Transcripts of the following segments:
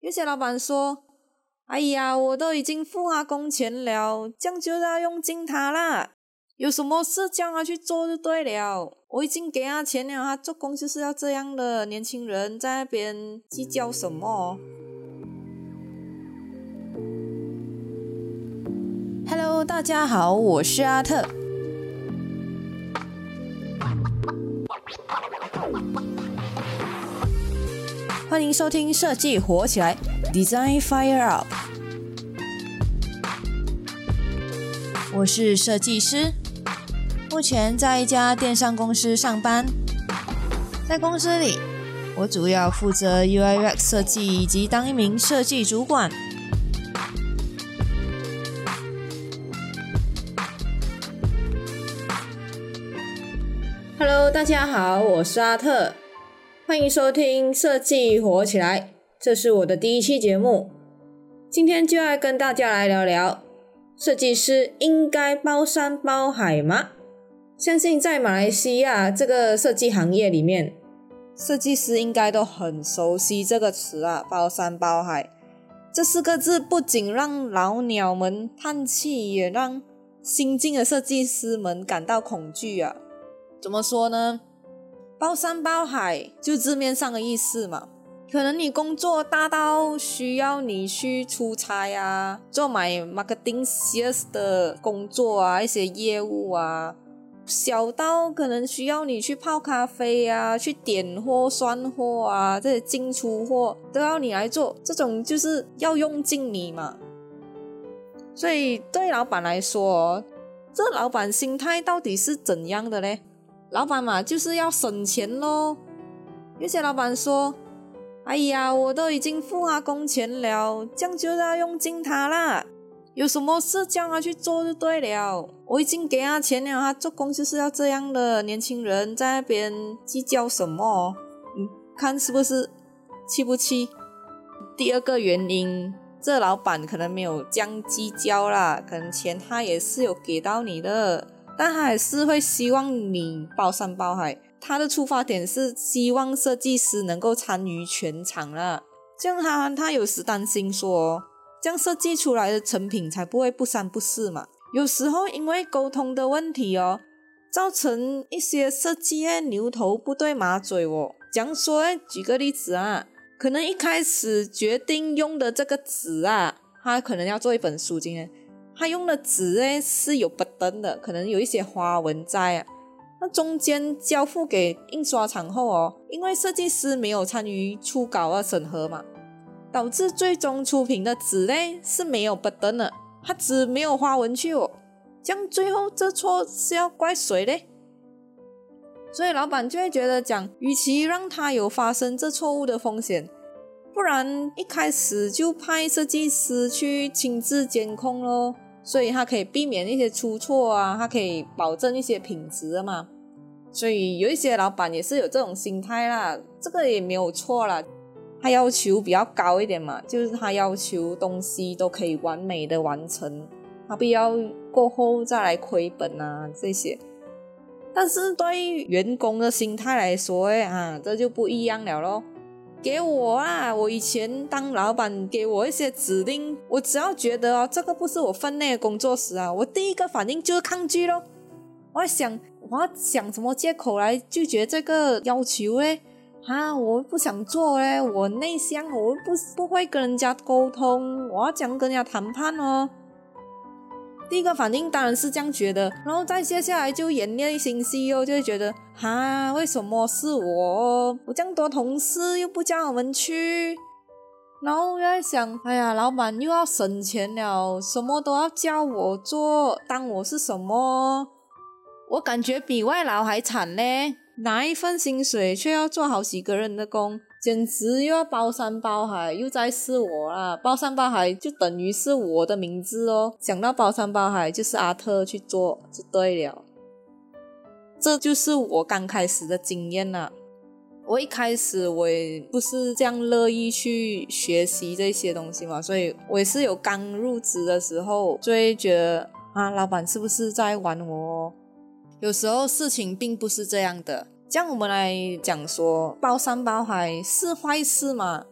有些老板说：“哎呀，我都已经付他工钱了，这样就要用尽他啦。有什么事叫他去做就对了。我已经给他钱了，他做工就是要这样的。年轻人在那边计较什么？”Hello，大家好，我是阿特。欢迎收听设计火起来，Design Fire Up。我是设计师，目前在一家电商公司上班。在公司里，我主要负责 UI/UX 设计以及当一名设计主管。Hello，大家好，我是阿特。欢迎收听设计火起来，这是我的第一期节目。今天就要跟大家来聊聊，设计师应该包山包海吗？相信在马来西亚这个设计行业里面，设计师应该都很熟悉这个词啊，包山包海这四个字不仅让老鸟们叹气，也让新进的设计师们感到恐惧啊。怎么说呢？包山包海就字面上的意思嘛，可能你工作大到需要你去出差啊，做买 marketing sales 的工作啊，一些业务啊；小到可能需要你去泡咖啡啊，去点货、算货啊，这些进出货都要你来做，这种就是要用尽你嘛。所以对老板来说，这老板心态到底是怎样的嘞？老板嘛，就是要省钱喽。有些老板说：“哎呀，我都已经付他工钱了，这样就要用尽他啦。有什么事叫他去做就对了。我已经给他钱了，他做工就是要这样的。年轻人在那边计较什么？嗯，看是不是气不气？第二个原因，这老板可能没有将计较啦，可能钱他也是有给到你的。”但他还是会希望你包山包海，他的出发点是希望设计师能够参与全场啦。这样他他有时担心说，这样设计出来的成品才不会不三不四嘛。有时候因为沟通的问题哦，造成一些设计牛头不对马嘴哦。讲说，举个例子啊，可能一开始决定用的这个纸啊，他可能要做一本书今天。他用的纸诶是有不登的，可能有一些花纹在啊。那中间交付给印刷厂后哦，因为设计师没有参与初稿啊审核嘛，导致最终出品的纸嘞是没有不登的，它纸没有花纹去哦。这样最后这错是要怪谁嘞？所以老板就会觉得讲，与其让他有发生这错误的风险，不然一开始就派设计师去亲自监控喽。所以它可以避免一些出错啊，它可以保证一些品质嘛。所以有一些老板也是有这种心态啦，这个也没有错啦。他要求比较高一点嘛，就是他要求东西都可以完美的完成，他不要过后再来亏本啊这些。但是对员工的心态来说，哎啊，这就不一样了咯。给我啊！我以前当老板，给我一些指令，我只要觉得哦，这个不是我分内的工作时啊，我第一个反应就是抗拒咯。我想，我要想什么借口来拒绝这个要求嘞？啊，我不想做嘞，我内向，我不不会跟人家沟通，我要讲跟人家谈判哦。第一个反应当然是这样觉得，然后再接下来就演练心戏哦，就会觉得哈，为什么是我？我这样多同事又不叫我们去，然后又在想，哎呀，老板又要省钱了，什么都要叫我做，当我是什么？我感觉比外劳还惨嘞，拿一份薪水却要做好几个人的工。简直又要包山包海，又在是我啦！包山包海就等于是我的名字哦。想到包山包海，就是阿特去做就对了。这就是我刚开始的经验啦。我一开始我也不是这样乐意去学习这些东西嘛，所以我也是有刚入职的时候就会觉得啊，老板是不是在玩我？有时候事情并不是这样的。这样我们来讲说，包山包海是坏事吗？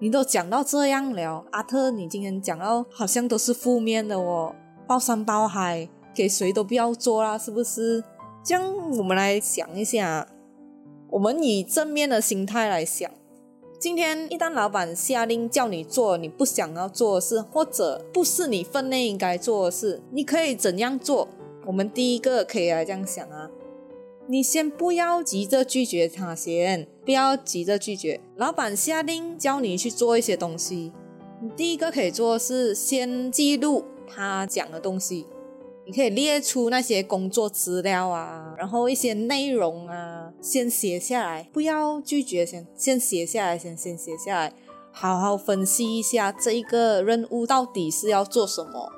你都讲到这样了，阿特，你今天讲到好像都是负面的哦，包山包海，给谁都不要做啦，是不是？这样我们来想一下，我们以正面的心态来想。今天一旦老板下令叫你做你不想要做的事，或者不是你分内应该做的事，你可以怎样做？我们第一个可以来这样想啊。你先不要急着拒绝他先，不要急着拒绝。老板下令叫你去做一些东西，你第一个可以做是先记录他讲的东西。你可以列出那些工作资料啊，然后一些内容啊，先写下来，不要拒绝，先先写下来，先先写下来，好好分析一下这一个任务到底是要做什么。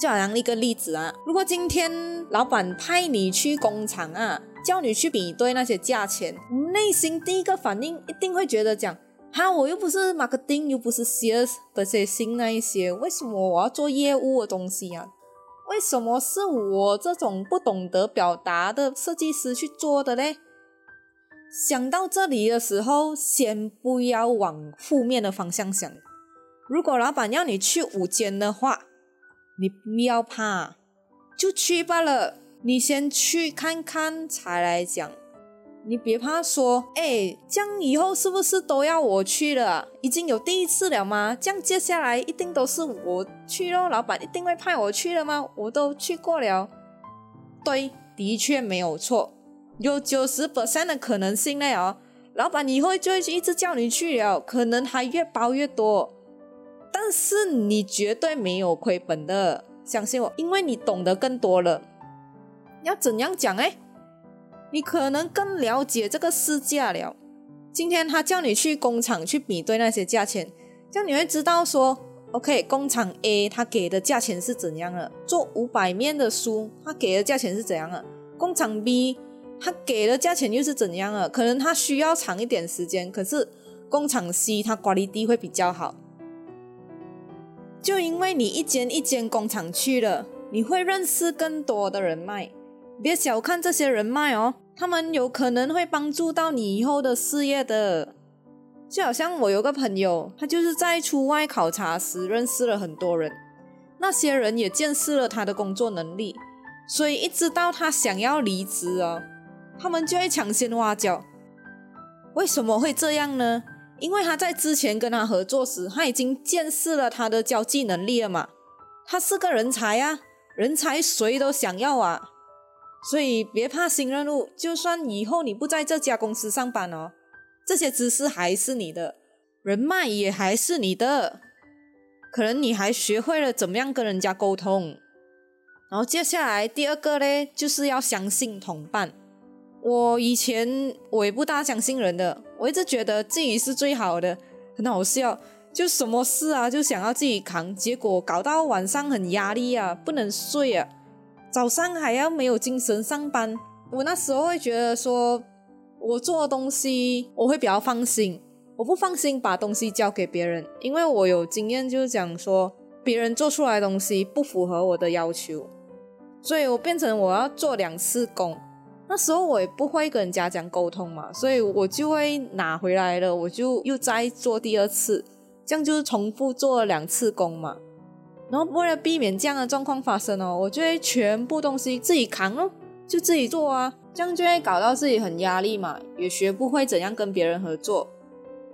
就好像一个例子啊，如果今天老板派你去工厂啊，叫你去比对那些价钱，内心第一个反应一定会觉得讲，哈，我又不是 marketing，又不是 sales，这些新那一些，为什么我要做业务的东西啊？为什么是我这种不懂得表达的设计师去做的嘞？想到这里的时候，先不要往负面的方向想。如果老板要你去午间的话，你不要怕，就去罢了。你先去看看才来讲。你别怕说，哎，这样以后是不是都要我去了？已经有第一次了吗？这样接下来一定都是我去咯，老板一定会派我去了吗？我都去过了。对，的确没有错，有九十 percent 的可能性嘞哦。老板以后就会一直叫你去了，可能还越包越多。但是你绝对没有亏本的，相信我，因为你懂得更多了。要怎样讲哎？你可能更了解这个市价了。今天他叫你去工厂去比对那些价钱，这样你会知道说，OK，工厂 A 他给的价钱是怎样的？做五百面的书，他给的价钱是怎样的？工厂 B 他给的价钱又是怎样的？可能他需要长一点时间，可是工厂 C 他管理低会比较好。就因为你一间一间工厂去了，你会认识更多的人脉。别小看这些人脉哦，他们有可能会帮助到你以后的事业的。就好像我有个朋友，他就是在出外考察时认识了很多人，那些人也见识了他的工作能力，所以一知道他想要离职哦，他们就会抢先挖角。为什么会这样呢？因为他在之前跟他合作时，他已经见识了他的交际能力了嘛。他是个人才啊，人才谁都想要啊。所以别怕新任务，就算以后你不在这家公司上班哦，这些知识还是你的，人脉也还是你的。可能你还学会了怎么样跟人家沟通。然后接下来第二个呢，就是要相信同伴。我以前我也不大相信人的，我一直觉得自己是最好的，很好笑，就什么事啊就想要自己扛，结果搞到晚上很压力啊，不能睡啊，早上还要没有精神上班。我那时候会觉得说，我做的东西我会比较放心，我不放心把东西交给别人，因为我有经验，就是讲说别人做出来的东西不符合我的要求，所以我变成我要做两次工。那时候我也不会跟人家讲沟通嘛，所以我就会拿回来了，我就又再做第二次，这样就是重复做了两次工嘛。然后为了避免这样的状况发生哦，我就会全部东西自己扛哦，就自己做啊，这样就会搞到自己很压力嘛，也学不会怎样跟别人合作，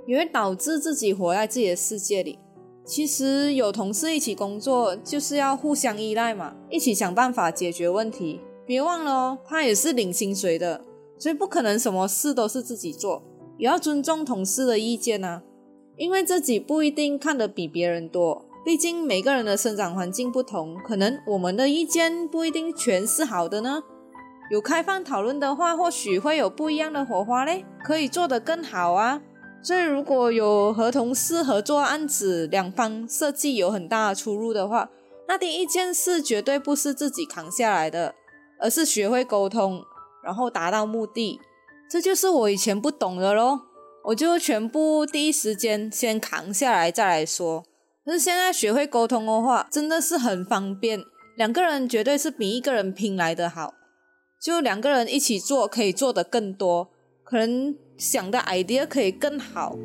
也会导致自己活在自己的世界里。其实有同事一起工作，就是要互相依赖嘛，一起想办法解决问题。别忘了哦，他也是领薪水的，所以不可能什么事都是自己做，也要尊重同事的意见啊。因为自己不一定看得比别人多，毕竟每个人的生长环境不同，可能我们的意见不一定全是好的呢。有开放讨论的话，或许会有不一样的火花嘞，可以做得更好啊。所以如果有和同事合作案子，两方设计有很大的出入的话，那第一件事绝对不是自己扛下来的。而是学会沟通，然后达到目的，这就是我以前不懂的咯。我就全部第一时间先扛下来再来说。可是现在学会沟通的话，真的是很方便，两个人绝对是比一个人拼来的好。就两个人一起做，可以做得更多，可能想的 idea 可以更好。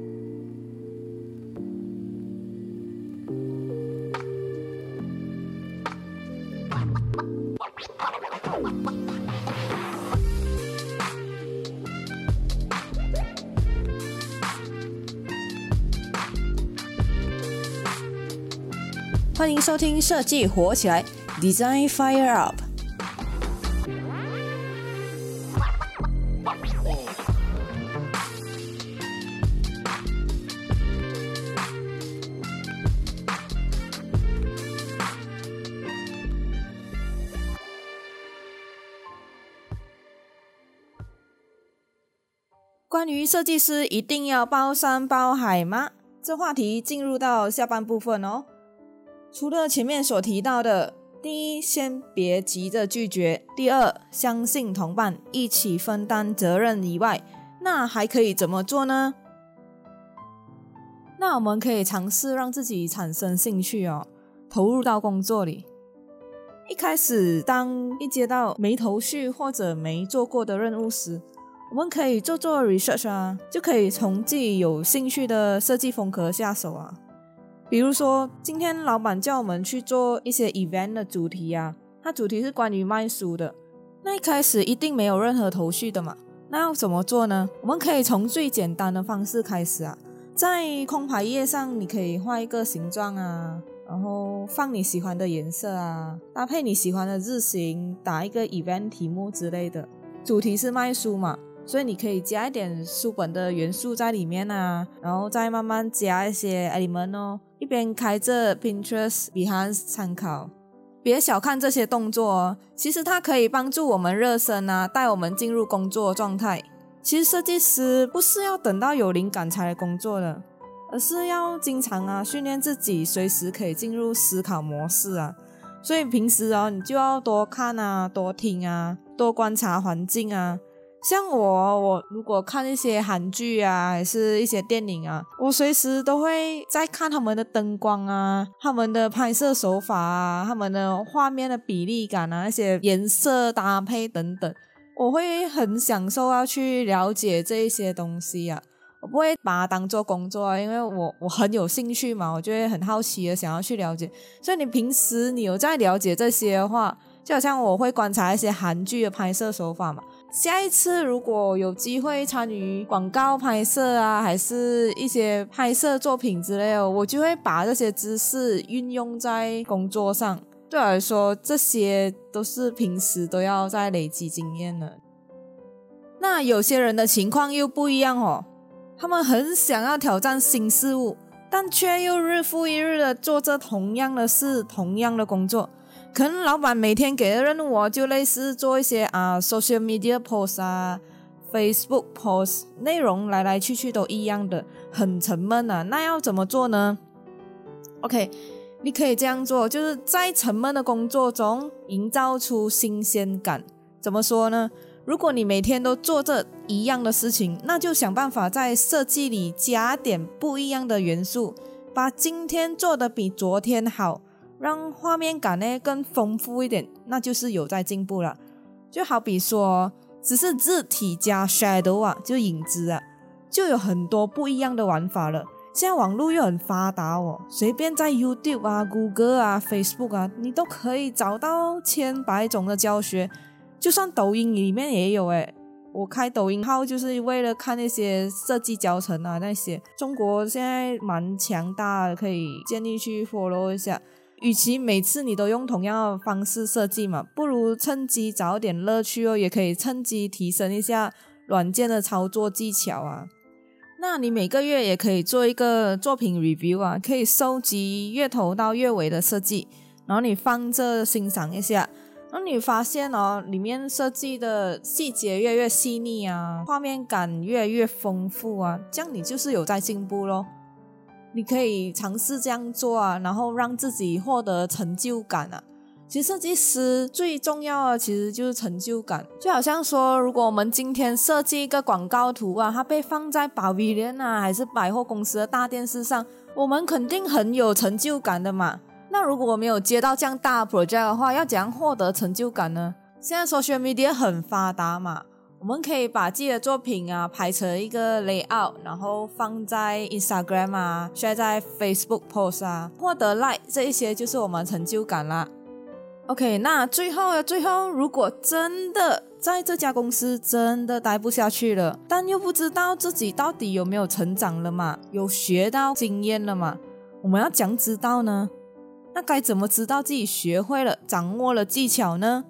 欢迎收听《设计火起来》，Design Fire Up。关于设计师一定要包山包海吗？这话题进入到下半部分哦。除了前面所提到的，第一，先别急着拒绝；第二，相信同伴，一起分担责任以外，那还可以怎么做呢？那我们可以尝试让自己产生兴趣哦，投入到工作里。一开始，当一接到没头绪或者没做过的任务时，我们可以做做 research 啊，就可以从自己有兴趣的设计风格下手啊。比如说，今天老板叫我们去做一些 event 的主题啊，它主题是关于卖书的。那一开始一定没有任何头绪的嘛，那要怎么做呢？我们可以从最简单的方式开始啊，在空白页上你可以画一个形状啊，然后放你喜欢的颜色啊，搭配你喜欢的字型，打一个 event 题目之类的。主题是卖书嘛。所以你可以加一点书本的元素在里面啊，然后再慢慢加一些 element 哦。一边开着 Pinterest behind 参考，别小看这些动作哦，其实它可以帮助我们热身啊，带我们进入工作状态。其实设计师不是要等到有灵感才来工作的，而是要经常啊训练自己，随时可以进入思考模式啊。所以平时哦，你就要多看啊，多听啊，多观察环境啊。像我，我如果看一些韩剧啊，还是一些电影啊，我随时都会在看他们的灯光啊，他们的拍摄手法啊，他们的画面的比例感啊，那些颜色搭配等等，我会很享受要去了解这一些东西啊。我不会把它当做工作啊，因为我我很有兴趣嘛，我就会很好奇的想要去了解。所以你平时你有在了解这些的话，就好像我会观察一些韩剧的拍摄手法嘛。下一次如果有机会参与广告拍摄啊，还是一些拍摄作品之类的，我就会把这些知识运用在工作上。对我来说，这些都是平时都要在累积经验的。那有些人的情况又不一样哦，他们很想要挑战新事物，但却又日复一日的做着同样的事、同样的工作。可能老板每天给的任务哦，就类似做一些啊，social media post 啊，Facebook post，内容来来去去都一样的，很沉闷啊。那要怎么做呢？OK，你可以这样做，就是在沉闷的工作中营造出新鲜感。怎么说呢？如果你每天都做这一样的事情，那就想办法在设计里加点不一样的元素，把今天做的比昨天好。让画面感呢更丰富一点，那就是有在进步了。就好比说，只是字体加 shadow 啊，就影子啊，就有很多不一样的玩法了。现在网络又很发达哦，随便在 YouTube 啊、Google 啊、Facebook 啊，你都可以找到千百种的教学。就算抖音里面也有诶，我开抖音号就是为了看那些设计教程啊，那些中国现在蛮强大，可以建议去 follow 一下。与其每次你都用同样的方式设计嘛，不如趁机找点乐趣哦，也可以趁机提升一下软件的操作技巧啊。那你每个月也可以做一个作品 review 啊，可以收集月头到月尾的设计，然后你放着欣赏一下，然后你发现哦，里面设计的细节越来越细腻啊，画面感越来越丰富啊，这样你就是有在进步咯。你可以尝试这样做啊，然后让自己获得成就感啊。其实设计师最重要的其实就是成就感，就好像说，如果我们今天设计一个广告图啊，它被放在保威廉啊，还是百货公司的大电视上，我们肯定很有成就感的嘛。那如果我没有接到这样大 project 的话，要怎样获得成就感呢？现在 social media 很发达嘛。我们可以把自己的作品啊拍成一个 layout，然后放在 Instagram 啊，share 在 Facebook post 啊，获得 like 这一些就是我们成就感啦。OK，那最后最后，如果真的在这家公司真的待不下去了，但又不知道自己到底有没有成长了嘛，有学到经验了嘛，我们要讲知道呢？那该怎么知道自己学会了、掌握了技巧呢？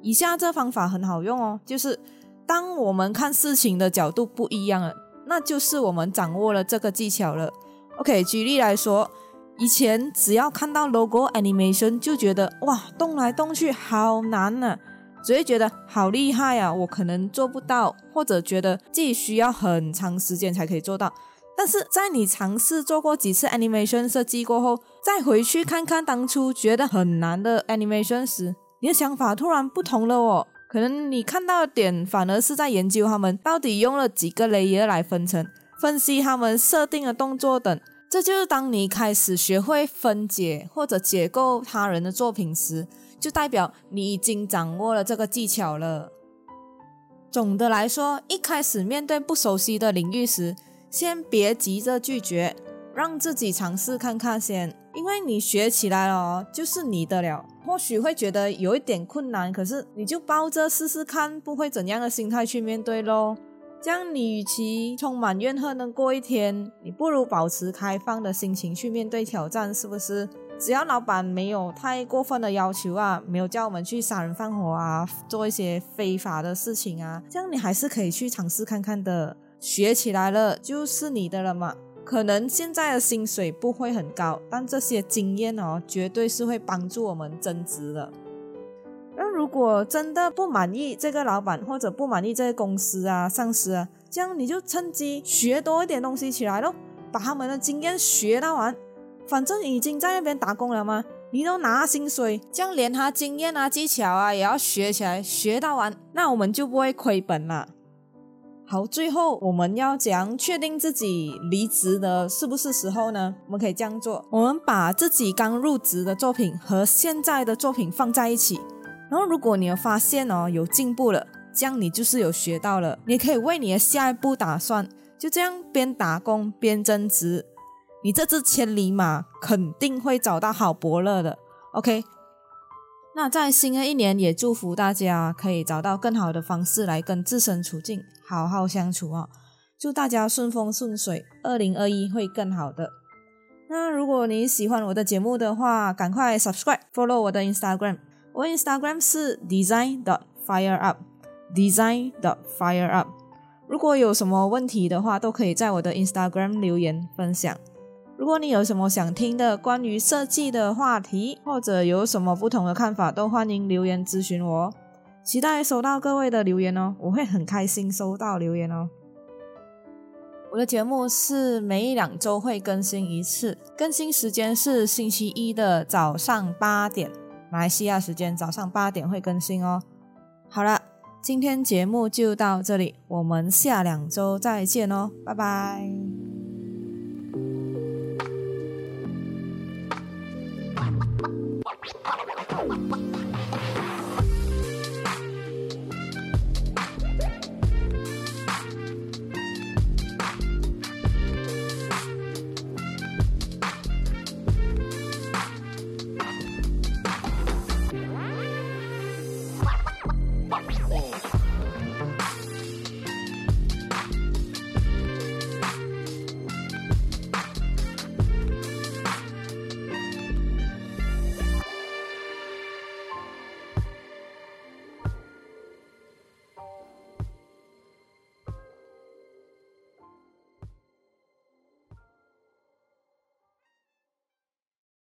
以下这方法很好用哦，就是当我们看事情的角度不一样了，那就是我们掌握了这个技巧了。OK，举例来说。以前只要看到 logo animation 就觉得哇动来动去好难呢，只会觉得好厉害啊，我可能做不到，或者觉得自己需要很长时间才可以做到。但是在你尝试做过几次 animation 设计过后，再回去看看当初觉得很难的 animation 时，你的想法突然不同了哦。可能你看到的点反而是在研究他们到底用了几个 layer 来分层，分析他们设定的动作等。这就是当你开始学会分解或者解构他人的作品时，就代表你已经掌握了这个技巧了。总的来说，一开始面对不熟悉的领域时，先别急着拒绝，让自己尝试看看先。因为你学起来了，就是你的了。或许会觉得有一点困难，可是你就抱着试试看不会怎样的心态去面对喽。这样，你与其充满怨恨的过一天，你不如保持开放的心情去面对挑战，是不是？只要老板没有太过分的要求啊，没有叫我们去杀人放火啊，做一些非法的事情啊，这样你还是可以去尝试看看的。学起来了就是你的了嘛。可能现在的薪水不会很高，但这些经验哦，绝对是会帮助我们增值的。那如果真的不满意这个老板，或者不满意这个公司啊、上司啊，这样你就趁机学多一点东西起来咯，把他们的经验学到完。反正已经在那边打工了吗？你都拿薪水，这样连他经验啊、技巧啊也要学起来，学到完，那我们就不会亏本了。好，最后我们要怎样确定自己离职的是不是时候呢？我们可以这样做：我们把自己刚入职的作品和现在的作品放在一起。然后，如果你有发现哦有进步了，这样你就是有学到了，你可以为你的下一步打算。就这样边打工边增值，你这只千里马肯定会找到好伯乐的。OK，那在新的一年也祝福大家可以找到更好的方式来跟自身处境好好相处哦。祝大家顺风顺水，二零二一会更好的。那如果你喜欢我的节目的话，赶快 subscribe follow 我的 Instagram。我 Instagram 是 design dot fire up，design dot fire up。如果有什么问题的话，都可以在我的 Instagram 留言分享。如果你有什么想听的关于设计的话题，或者有什么不同的看法，都欢迎留言咨询我。期待收到各位的留言哦，我会很开心收到留言哦。我的节目是每两周会更新一次，更新时间是星期一的早上八点。马来西亚时间早上八点会更新哦。好了，今天节目就到这里，我们下两周再见哦，拜拜。